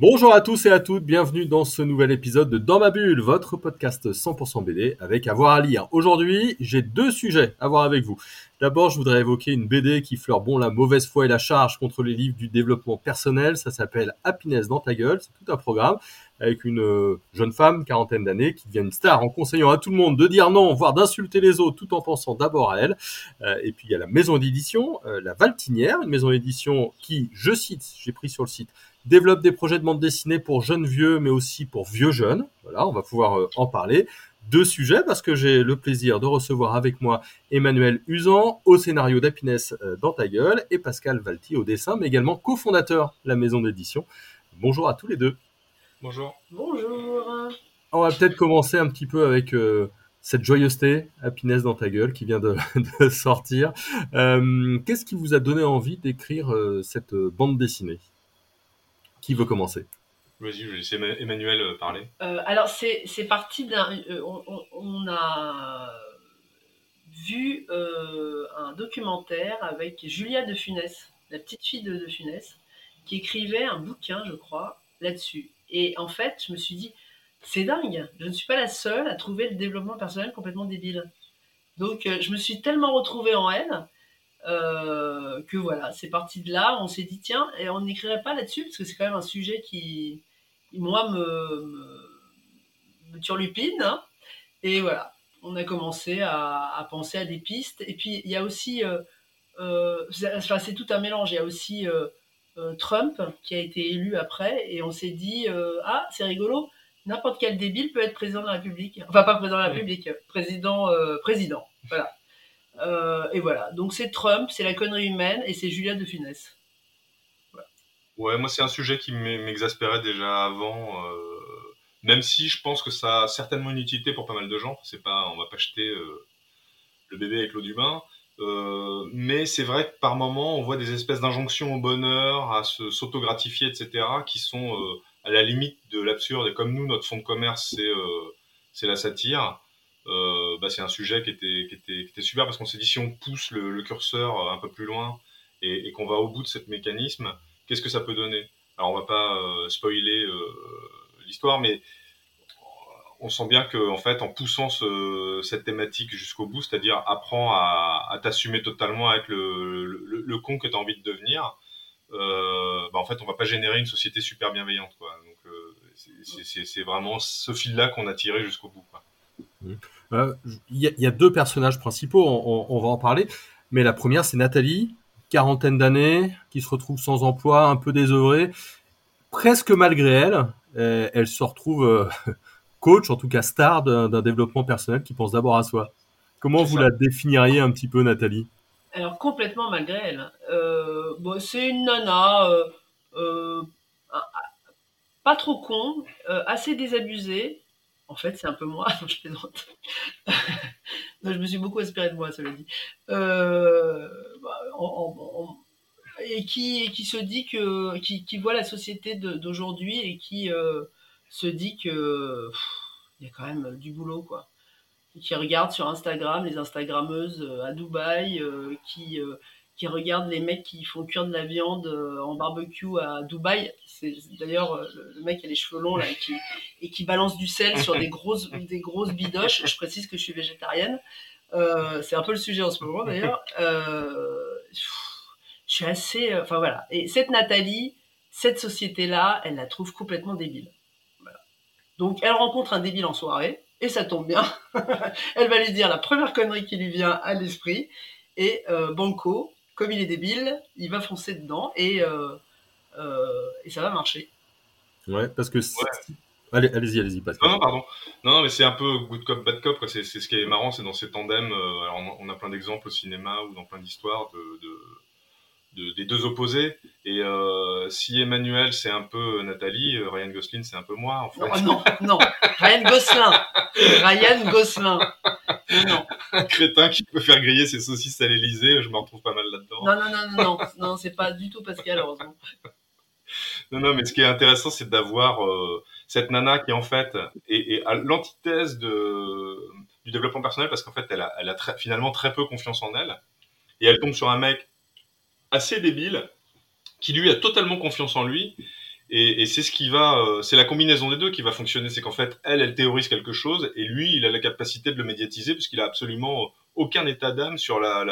Bonjour à tous et à toutes, bienvenue dans ce nouvel épisode de Dans ma bulle, votre podcast 100% BD avec avoir à lire. Aujourd'hui, j'ai deux sujets à voir avec vous. D'abord, je voudrais évoquer une BD qui fleure bon la mauvaise foi et la charge contre les livres du développement personnel. Ça s'appelle Happiness dans ta gueule. C'est tout un programme avec une euh, jeune femme, quarantaine d'années, qui devient une star en conseillant à tout le monde de dire non, voire d'insulter les autres tout en pensant d'abord à elle. Euh, et puis il y a la maison d'édition, euh, la Valtinière, une maison d'édition qui, je cite, j'ai pris sur le site, développe des projets de bande dessinée pour jeunes vieux, mais aussi pour vieux jeunes. Voilà, on va pouvoir euh, en parler. Deux sujets, parce que j'ai le plaisir de recevoir avec moi Emmanuel Usan au scénario d'Happiness euh, dans ta gueule et Pascal Valti au dessin, mais également cofondateur de la maison d'édition. Bonjour à tous les deux. Bonjour. Bonjour. On va peut-être commencer un petit peu avec euh, cette joyeuseté, Happiness dans ta gueule, qui vient de, de sortir. Euh, Qu'est-ce qui vous a donné envie d'écrire euh, cette bande dessinée? Qui veut commencer? Vas-y, je vais laisser Emma- Emmanuel euh, parler. Euh, alors, c'est c'est parti d'un. euh, on, a vu euh, un documentaire avec Julia de Funès, la petite fille de, de Funès, qui écrivait un bouquin, je crois, là-dessus. Et en fait, je me suis dit, c'est dingue, je ne suis pas la seule à trouver le développement personnel complètement débile. Donc, euh, je me suis tellement retrouvée en elle. Euh, que voilà, c'est parti de là. On s'est dit, tiens, et on n'écrirait pas là-dessus, parce que c'est quand même un sujet qui, moi, me, me, turlupine. hein. Et voilà, on a commencé à, penser à des pistes. Et puis, il y a aussi, euh, euh, c'est tout un mélange. Il y a aussi euh, Trump qui a été élu après. Et on s'est dit, ah, c'est rigolo, n'importe quel débile peut être président de la République. Enfin, pas président de la. République, président, président. Voilà. Euh, et voilà, donc c'est Trump, c'est la connerie humaine et c'est Julia de Funès. Ouais, moi c'est un sujet qui m'e- m'exaspérait déjà avant, euh, même si je pense que ça a certainement une utilité pour pas mal de gens. C'est pas, on va pas jeter euh, le bébé avec l'eau du bain. Mais c'est vrai que par moment on voit des espèces d'injonctions au bonheur, à s'auto-gratifier, etc., qui sont à la limite de l'absurde. Et comme nous, notre fonds de commerce, c'est la satire. Bah, c'est un sujet qui était, super parce qu'on s'est dit si on pousse le, curseur un peu plus loin et, qu'on va au bout de ce mécanisme, qu'est-ce que ça peut donner? Alors on va pas euh, spoiler euh, l'histoire, mais on sent bien que en fait, en poussant ce- cette thématique jusqu'au bout, c'est-à-dire apprends à, t'assumer totalement avec le, le, con que tu as envie de devenir, euh, bah, en fait, on va pas générer une société super bienveillante. Donc euh, c'est- vraiment ce fil-là qu'on a tiré jusqu'au bout. Quoi. Euh, Il y, a- il y a deux personnages principaux, on, on- on va en parler. Mais la première, c'est Nathalie, quarantaine d'années, qui se retrouve sans emploi, un peu désœuvrée. Presque malgré elle, euh, elle se retrouve euh, coach, en tout cas star d'un développement personnel qui pense d'abord à soi. Comment vous ça. la définiriez un petit peu, Nathalie? Alors complètement malgré elle. Euh, bon, c'est une nana euh, euh, pas trop con, euh, assez désabusée. En fait, c'est un peu moi, je plaisante. Je me suis beaucoup inspirée de moi, cela dit. Euh, bah, et qui, se dit que, qui, voit la société d'aujourd'hui et qui euh, se dit que il y a quand même du boulot, quoi qui regardent sur Instagram les Instagrammeuses euh, à Dubaï, qui, qui regardent les mecs qui font cuire de la viande euh, en barbecue à Dubaï. C'est d'ailleurs euh, le, mec qui a les cheveux longs là et qui, et qui balance du sel sur des grosses, des grosses bidoches. Je précise que je suis végétarienne. Euh, c'est un peu le sujet en ce moment d'ailleurs. Euh, je suis assez. Enfin voilà. Et cette Nathalie, cette société-là, elle la trouve complètement débile. Voilà. Donc elle rencontre un débile en soirée, et ça tombe bien. elle va lui dire la première connerie qui lui vient à l'esprit, et euh, Banco, comme il est débile, il va foncer dedans, et, euh, euh, et ça va marcher. Ouais, parce que si- allez, allez-y, allez-y, Pascal. Non, non, pardon. Non, non, mais c'est un peu good cop, bad cop. quoi. C'est c'est ce qui est marrant, c'est dans ces tandems. euh, alors on, on a plein d'exemples au cinéma ou dans plein d'histoires de, de, de- des deux opposés. Et euh, si Emmanuel c'est un peu Nathalie, euh, Ryan Gosling c'est un peu moi. En fait. Non, non, non, Ryan Gosselin. Ryan Gosselin. Non, un crétin qui peut faire griller ses saucisses à l'Elysée, je me retrouve pas mal. Non, non, non, non, non, non, c'est pas du tout Pascal, heureusement. Non, non, mais ce qui est intéressant, c'est d'avoir euh, cette nana qui, en fait, est, à l'antithèse de, du développement personnel parce qu'en fait, elle a, finalement très peu confiance en elle. Et elle tombe sur un mec assez débile qui, lui, a totalement confiance en lui. Et, c'est ce qui va, euh, c'est la combinaison des deux qui va fonctionner. C'est qu'en fait, elle, elle théorise quelque chose et lui, il a la capacité de le médiatiser puisqu'il a absolument aucun état d'âme sur la,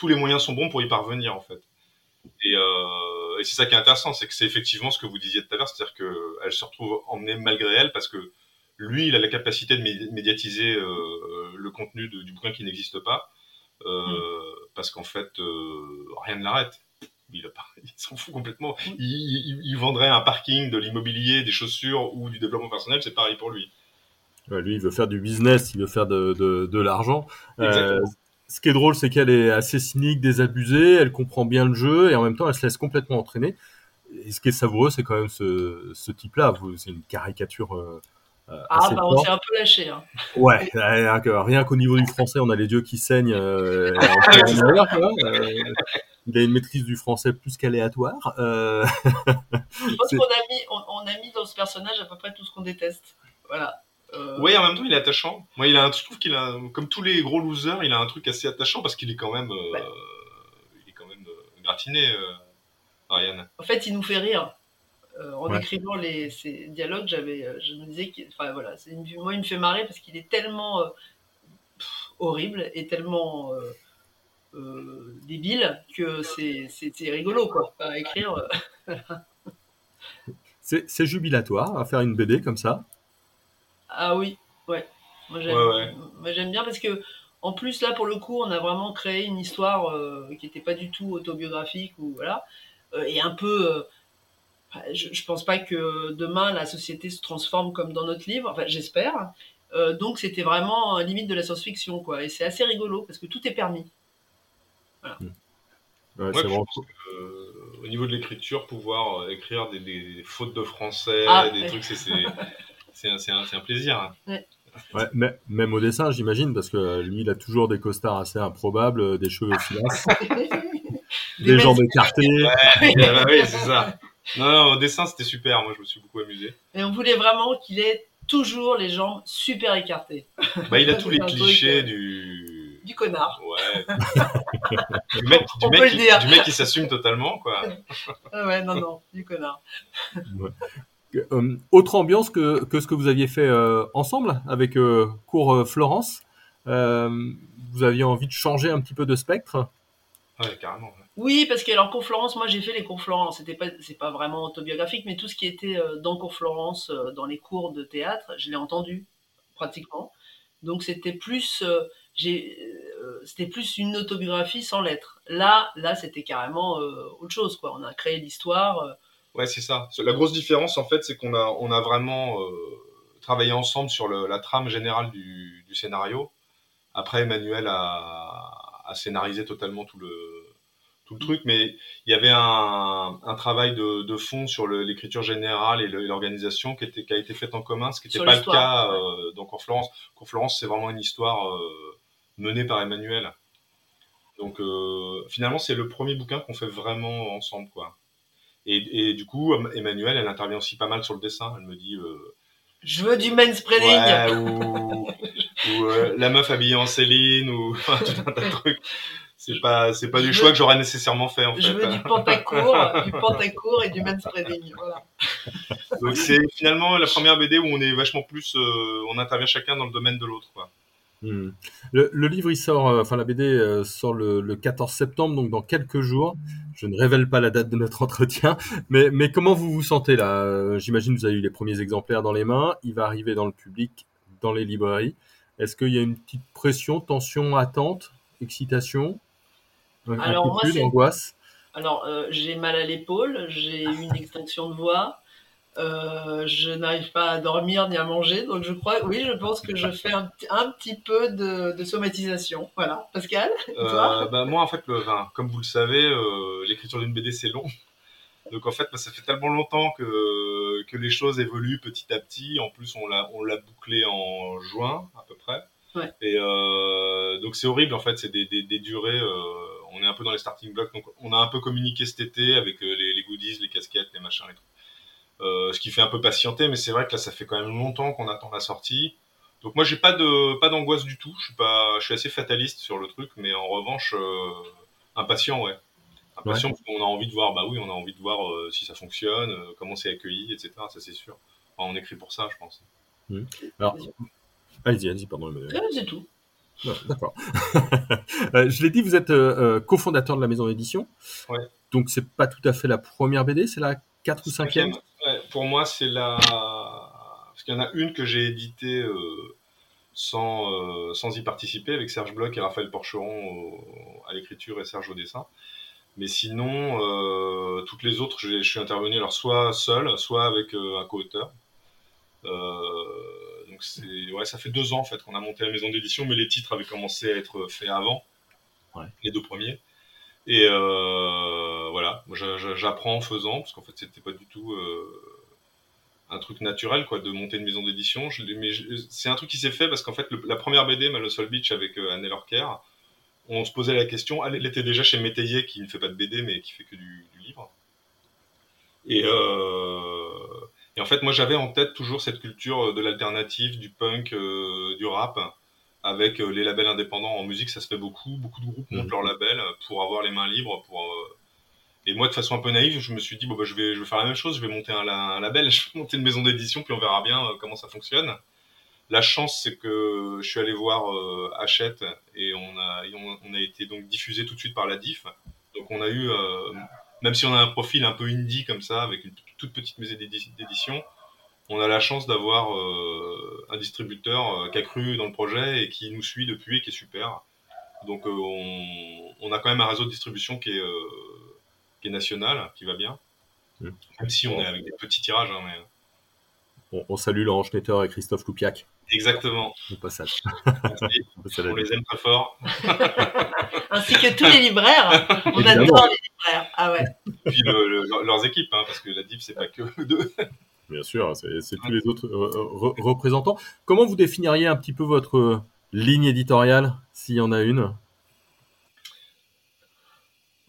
tous les moyens sont bons pour y parvenir, en fait. Et, euh, et c'est ça qui est intéressant, c'est que c'est effectivement ce que vous disiez tout à l'heure, c'est-à-dire qu'elle se retrouve emmenée malgré elle parce que lui, il a la capacité de mé- médiatiser euh, le contenu de- du bouquin qui n'existe pas, euh, parce qu'en fait, euh, rien ne l'arrête. Il, s'en fout complètement. Il, il- il vendrait un parking, de l'immobilier, des chaussures ou du développement personnel, c'est pareil pour lui. Ouais, lui, il veut faire du business, il veut faire de, de, de l'argent. Euh. Ce qui est drôle, c'est qu'elle est assez cynique, désabusée, elle comprend bien le jeu et en même temps, elle se laisse complètement entraîner. Et ce qui est savoureux, c'est quand même ce, ce type-là. Vous- C'est une caricature euh, Ah, bah, on s'est un peu lâché. Hein. Ouais, rien qu'au niveau du français, on a les yeux qui saignent. euh. Euh, il a une maîtrise du français plus qu'aléatoire. Euh, Je pense qu'on a, mis, on, on a mis dans ce personnage à peu près tout ce qu'on déteste. Voilà. Euh, Oui, en même temps, il est attachant. Moi, il a un, je trouve qu'il a, comme tous les gros losers, il a un truc assez attachant parce qu'il est quand même, euh, Ouais. il est quand même euh, gratiné, euh, Ariane. En fait, il nous fait rire. Euh, en Ouais. écrivant les, ces dialogues, j'avais, je me disais qu'il, enfin voilà, c'est une- moi il me fait marrer parce qu'il est tellement euh, pff, horrible et tellement euh, euh, débile que c'est, c'est, c'est rigolo quoi. À écrire. c'est c'est jubilatoire à faire une BD comme ça. Ah oui, ouais. Moi j'aime, Ouais, ouais. bien parce que en plus là pour le coup on a vraiment créé une histoire euh, qui n'était pas du tout autobiographique ou voilà euh, et un peu. euh, je, je pense pas que demain la société se transforme comme dans notre livre. Enfin j'espère. Euh, donc c'était vraiment euh, limite de la science-fiction quoi et c'est assez rigolo parce que tout est permis. Ouais, Ouais, vraiment que, euh, au niveau de l'écriture, pouvoir euh, écrire des, des- des fautes de français, Ah, des ouais. trucs, c'est, c'est, un, c'est un- c'est un plaisir. hein. Ouais, mais- même au dessin, j'imagine, parce que lui, il a toujours des costards assez improbables, euh, des cheveux filasses, des Des jambes écartées. Ouais, bah oui, c'est ça. Non, non, au dessin, c'était super. Moi, je me suis beaucoup amusé. Et on voulait vraiment qu'il ait toujours les jambes super écartées. Bah, il a tous les clichés euh, du. Du connard. Ouais. du mec, du On mec qui, dire. du mec qui s'assume totalement, quoi. Ouais non non du connard. Euh, autre ambiance que, que ce que vous aviez fait euh, ensemble avec euh, Cours Florence. Euh, vous aviez envie de changer un petit peu de spectre? Ouais, carrément. ouais. Oui, parce que alors cours Florence, moi j'ai fait les cours Florence. C'était pas, c'est pas vraiment autobiographique, mais tout ce qui était euh, dans cours Florence, euh, dans les cours de théâtre, je l'ai entendu pratiquement. Donc c'était plus, euh, j'ai, c'était plus une autobiographie sans lettres. Là, là, c'était carrément euh, autre chose, quoi. On a créé l'histoire. Ouais, c'est ça. La grosse différence, en fait, c'est qu'on a, on a vraiment euh, travaillé ensemble sur le- la trame générale du, du scénario. Après, Emmanuel a, a scénarisé totalement tout le, tout le truc, mais il y avait un, un travail de, de fond sur l'écriture générale et l'organisation qui, était, qui a été faite en commun, ce qui n'était pas le cas ouais. euh, dans Cours Florence. Cours Florence, c'est vraiment une histoire euh, menée par Emmanuel. Donc, euh, finalement, c'est le premier bouquin qu'on fait vraiment ensemble, quoi. Et, et du coup, Emmanuel, elle intervient aussi pas mal sur le dessin. Elle me dit, euh, Je veux du manspreading. ouais, ou, ou, euh, la meuf habillée en Céline, ou enfin, tout un tas de trucs. C'est pas, c'est pas Je du veux- choix que j'aurais nécessairement fait en fait. Je veux du pantacourt, du pantacourt et du manspreading. Voilà. Donc c'est finalement la première BD où on est vachement plus, euh, on intervient chacun dans le domaine de l'autre. Quoi. Hmm. Le, le livre, il sort, euh, enfin la BD euh, sort le, le 14 septembre, donc dans quelques jours. Je ne révèle pas la date de notre entretien, mais, mais comment vous vous sentez là? Euh, J'imagine que vous avez eu les premiers exemplaires dans les mains. Il va arriver dans le public, dans les librairies. Est-ce qu'il y a une petite pression, tension, attente, excitation, Alors, moi, inquiétude, angoisse? Alors, euh, j'ai mal à l'épaule, j'ai eu une extinction de voix, euh, je n'arrive pas à dormir ni à manger, donc je crois, oui, je pense que je fais un, petit- un petit peu de, de somatisation. Voilà. Pascal Toi Euh, bah, moi en fait, le, comme vous le savez, euh, l'écriture d'une BD c'est long. Donc en fait, bah, ça fait tellement longtemps que, que les choses évoluent petit à petit. En plus, on l'a on l'a bouclé en juin à peu près. Ouais. Et donc c'est horrible en fait, c'est des, des, des durées. on est un peu dans les starting blocks, donc on a un peu communiqué cet été avec les, les goodies, les casquettes, les machins et tout. Ce qui fait un peu patienter, mais c'est vrai que là, ça fait quand même longtemps qu'on attend la sortie. Donc moi, j'ai pas de pas d'angoisse du tout. Je suis pas, je suis assez fataliste sur le truc, mais en revanche, impatient, ouais. Impatient parce qu'on a envie de voir, bah oui, on a envie de voir si ça fonctionne, comment c'est accueilli, etc. Ça c'est sûr. on écrit pour ça, je pense. Mmh. Alors, allez-y, allez-y, pardon. c'est tout. D'accord. Euh, je l'ai dit, vous êtes euh, euh, cofondateur de la maison d'édition. Ouais. Donc, c'est pas tout à fait la première BD, c'est la 4 ou 5 ouais, Pour moi, c'est la. Parce qu'il y en a une que j'ai éditée sans, sans y participer avec Serge Bloch et Raphaël Porcheron à l'écriture et Serge au dessin. Mais sinon, toutes les autres, je suis intervenu alors soit seul, soit avec un co-auteur. donc c'est ouais, ça fait deux ans en fait qu'on a monté la maison d'édition, mais les titres avaient commencé à être faits avant, les deux premiers. Et euh, voilà, j'apprends en faisant, parce qu'en fait c'était pas du tout euh, un truc naturel quoi de monter une maison d'édition. Mais c'est un truc qui s'est fait parce qu'en fait la première BD, Malosol Beach avec euh, Anne Lorker, on se posait la question. Elle, était déjà chez Métayer qui ne fait pas de BD mais qui fait que du, du livre. Et euh, et en fait, moi, j'avais en tête toujours cette culture euh, de l'alternative, du punk, euh, du rap, avec les labels indépendants en musique. Ça se fait beaucoup. Beaucoup de groupes montent mmh. leur label pour avoir les mains libres. Pour, Et moi, de façon un peu naïve, je me suis dit, bon, bah, je, vais, je vais faire la même chose. Je vais monter un, label, je vais monter une maison d'édition, puis on verra bien comment ça fonctionne. La chance, c'est que je suis allé voir Hachette et on a, on, a été donc diffusé tout de suite par la DIF. Donc on a eu, même si on a un profil un peu indie comme ça, avec une toute petite maison d'édition, on a la chance d'avoir euh, un distributeur euh, qui a cru dans le projet et qui nous suit depuis et qui est super. Donc euh, on, a quand même un réseau de distribution qui est, qui est national, qui va bien. Mmh. Même si on est avec des petits tirages. Hein, on, salue Laurent Schnetter et Christophe Loupiac. Exactement. Au passage. on les aime très fort. Ainsi que tous les libraires. On adore les libraires. Ah ouais. Et puis leurs équipes, hein, parce que la DIF, c'est pas que deux. Bien sûr, c'est tous les autres euh, représentants. Comment vous définiriez un petit peu votre euh, ligne éditoriale, s'il y en a une?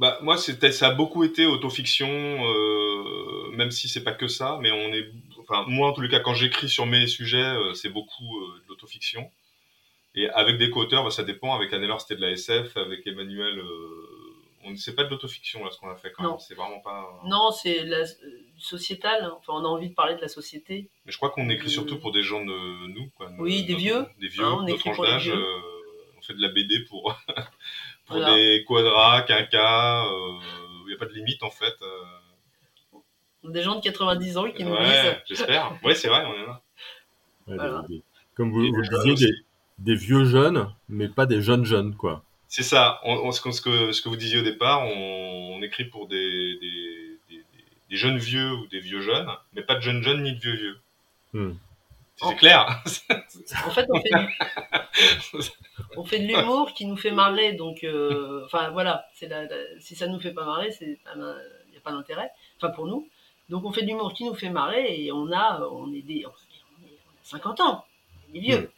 Bah, moi, ça a beaucoup été autofiction, euh, même si c'est pas que ça, mais on est, enfin, moi, en tous les cas, quand j'écris sur mes sujets, c'est beaucoup de l'autofiction. Et avec des co-auteurs, bah, ça dépend. Avec Annelore, c'était de la SF. Avec Emmanuel, euh, on ne sait pas de l'autofiction, là, ce qu'on a fait quand même. C'est vraiment pas. Non, c'est la... sociétal. Enfin, on a envie de parler de la société. Mais je crois qu'on écrit surtout pour des gens de nous. Quoi, oui, des vieux. Des vieux, hein, on écrit pour d'âge. Euh, on fait de la BD pour, pour des quadras, quinquas. Euh, il n'y a pas de limite, en fait. Des gens de 90 ans qui nous disent. J'espère. Oui, c'est vrai, on est là. Voilà. Comme vous, vous le disiez, des, des vieux jeunes, mais pas des jeunes jeunes, quoi. C'est ça. On, ce, que, ce, que, vous disiez au départ, on, écrit pour des, des, jeunes vieux ou des vieux jeunes, mais pas de jeunes jeunes ni de vieux vieux. Hmm. C'est clair. en fait, on fait, de l'humour qui nous fait marrer, donc, euh, enfin voilà, si ça nous fait pas marrer, il n'y a pas d'intérêt, enfin pour nous. Donc on fait de l'humour qui nous fait marrer et on a, on est des, on, est, 50 ans, on est vieux. Hmm.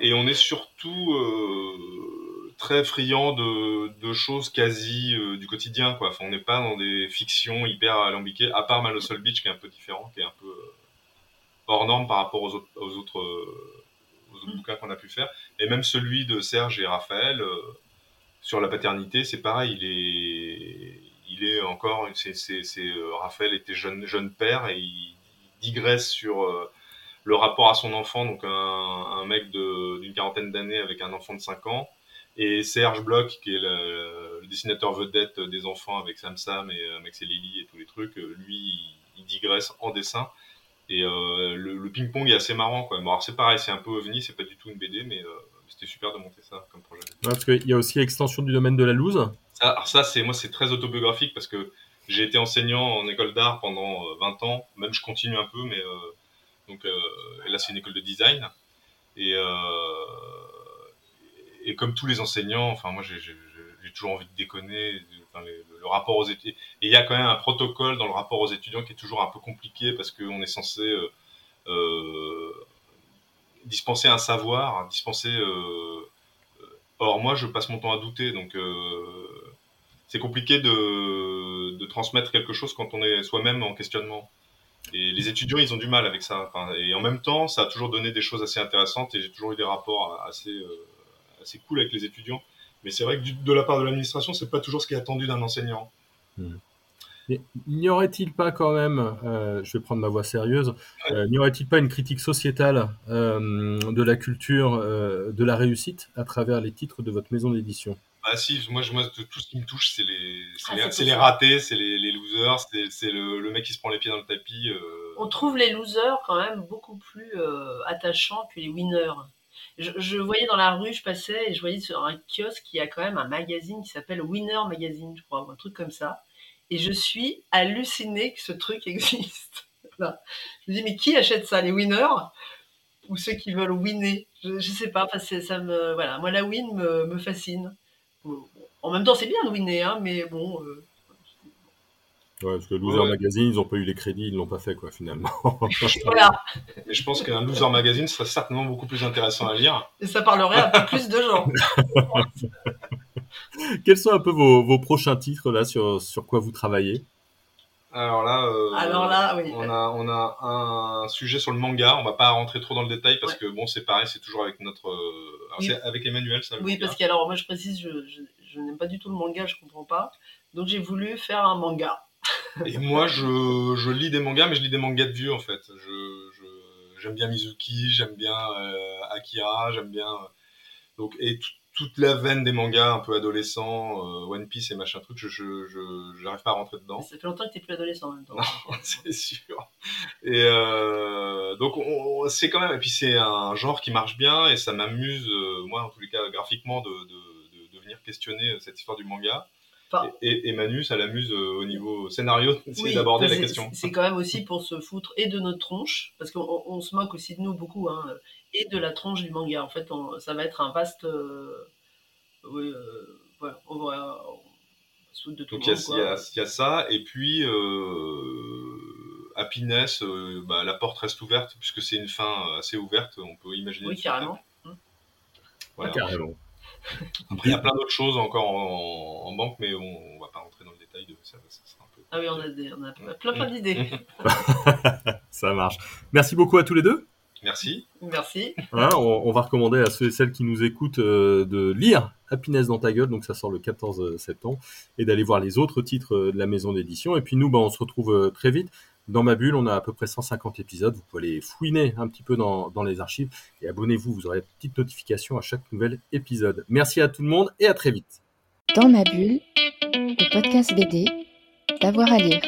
Et on est surtout euh, très friand de, choses quasi euh, du quotidien. Quoi. Enfin, on n'est pas dans des fictions hyper alambiquées, à part Malosol Beach qui est un peu différent, qui est un peu hors norme par rapport aux autres, aux autres, mm. bouquins qu'on a pu faire. Et même celui de Serge et Raphaël sur la paternité, c'est pareil. Il est, il est encore, c'est, Raphaël était jeune, jeune père et il digresse sur le rapport à son enfant, donc un, mec d'une quarantaine d'années avec un enfant de 5 ans, et Serge Bloch, qui est le, dessinateur vedette des enfants avec Sam Sam et euh, Max et Lily et tous les trucs, euh, lui, il, digresse en dessin. Et euh, le, ping-pong est assez marrant, quoi. Bon, c'est pareil, c'est un peu ovni, c'est pas du tout une BD, mais c'était super de monter ça comme projet. parce qu'il y a aussi l'extension du domaine de la loose. Ça, alors ça, c'est moi, c'est très autobiographique parce que j'ai été enseignant en école d'art pendant 20 ans, même je continue un peu, mais donc euh, là, c'est une école de design. Et, euh, et comme tous les enseignants, enfin moi j'ai toujours envie de déconner. Le, rapport aux étudiants. Et il y a quand même un protocole dans le rapport aux étudiants qui est toujours un peu compliqué parce qu'on est censé euh, dispenser un savoir, dispenser. or moi, je passe mon temps à douter, donc c'est compliqué de, transmettre quelque chose quand on est soi-même en questionnement. Et les étudiants, ils ont du mal avec ça. Enfin, et en même temps, ça a toujours donné des choses assez intéressantes et j'ai toujours eu des rapports assez, euh, assez cool avec les étudiants. Mais c'est vrai que du- de la part de l'administration, c'est pas toujours ce qui est attendu d'un enseignant. Mais N'y aurait-il pas quand même, euh, je vais prendre ma voix sérieuse, euh, n'y aurait-il pas une critique sociétale euh, de la culture, euh, de la réussite à travers les titres de votre maison d'édition? Bah si, moi, je- moi de- tout ce qui me touche, c'est les, Ah, les, les ratés, c'est les, les losers, c'est c'est le, le mec qui se prend les pieds dans le tapis. euh, On trouve les losers quand même beaucoup plus euh, attachants que les winners. Je, voyais dans la rue, je passais et je voyais sur un kiosque qui a quand même un magazine qui s'appelle Winner Magazine, je crois, ou un truc comme ça. Et je suis hallucinée que ce truc existe. Je me dis, mais qui achète ça Les winners Ou ceux qui veulent winner? Je, je sais pas, enfin, ça me, voilà. moi la win me, fascine. En même temps, c'est bien de winner, hein, mais bon, euh, Ouais, parce que Loser Ouais. Magazine, ils n'ont pas eu les crédits, ils l'ont pas fait, quoi, finalement. voilà. Mais je pense qu'un loser magazine serait certainement beaucoup plus intéressant à lire. Et ça parlerait à un peu plus de gens. Quels sont un peu vos, vos prochains titres, là, sur, sur quoi vous travaillez? Alors là, euh, Alors là, oui. on a on a un sujet sur le manga. On va pas rentrer trop dans le détail parce Ouais. que bon, c'est pareil, c'est toujours avec notre, euh, alors Oui. c'est avec Emmanuel ça. Oui, manga. parce que alors moi je précise, je, je, je n'aime pas du tout le manga, je comprends pas. Donc j'ai voulu faire un manga. Et moi, je, je lis des mangas, mais je lis des mangas de vieux en fait. Je, j'aime bien Mizuki, j'aime bien euh, Akira, j'aime bien euh, donc et tout- toute la veine des mangas un peu adolescents, euh, One Piece et machin truc. Je, je, je- j'arrive pas à rentrer dedans. Ça fait longtemps que tu plus adolescent en même temps. Non, c'est sûr. Et euh, donc on- on- c'est quand même et puis c'est un genre qui marche bien et ça m'amuse euh, moi en tous les cas graphiquement de, de, de, de venir questionner cette histoire du manga. Enfin- et, Manu, ça l'amuse euh, au niveau scénario Oui, d'aborder la question. C'est quand même aussi pour se foutre et de notre tronche, parce qu'on on- on se moque aussi de nous beaucoup, hein, et de la tronche du manga. En fait, on- ça va être un vaste. euh, oui, euh, voilà, on va, on de tout Donc le il y, a- y ça et puis euh, Happiness, euh, bah, la porte reste ouverte puisque c'est une fin assez ouverte. On peut imaginer. Oui, carrément. Voilà. Carrément. Après, il y a plein d'autres choses encore en, en banque, mais on, on va pas rentrer dans le détail de ça. ça sera un peu... Ah oui, on a, des, on a plein, plein Mm. d'idées. Ça marche. Merci beaucoup à tous les deux. Merci. Merci. On, on va recommander à ceux et celles qui nous écoutent euh, de lire Happiness dans ta gueule, donc ça sort le 14 septembre, et d'aller voir les autres titres euh, de la maison d'édition. Et puis nous, bah, on se retrouve euh, très vite. Dans ma bulle, on a à peu près 150 épisodes. Vous pouvez aller fouiner un petit peu dans, dans les archives et abonnez-vous. Vous aurez une petite notification à chaque nouvel épisode. Merci à tout le monde et à très vite. Dans ma bulle, le podcast BD, d'avoir à lire.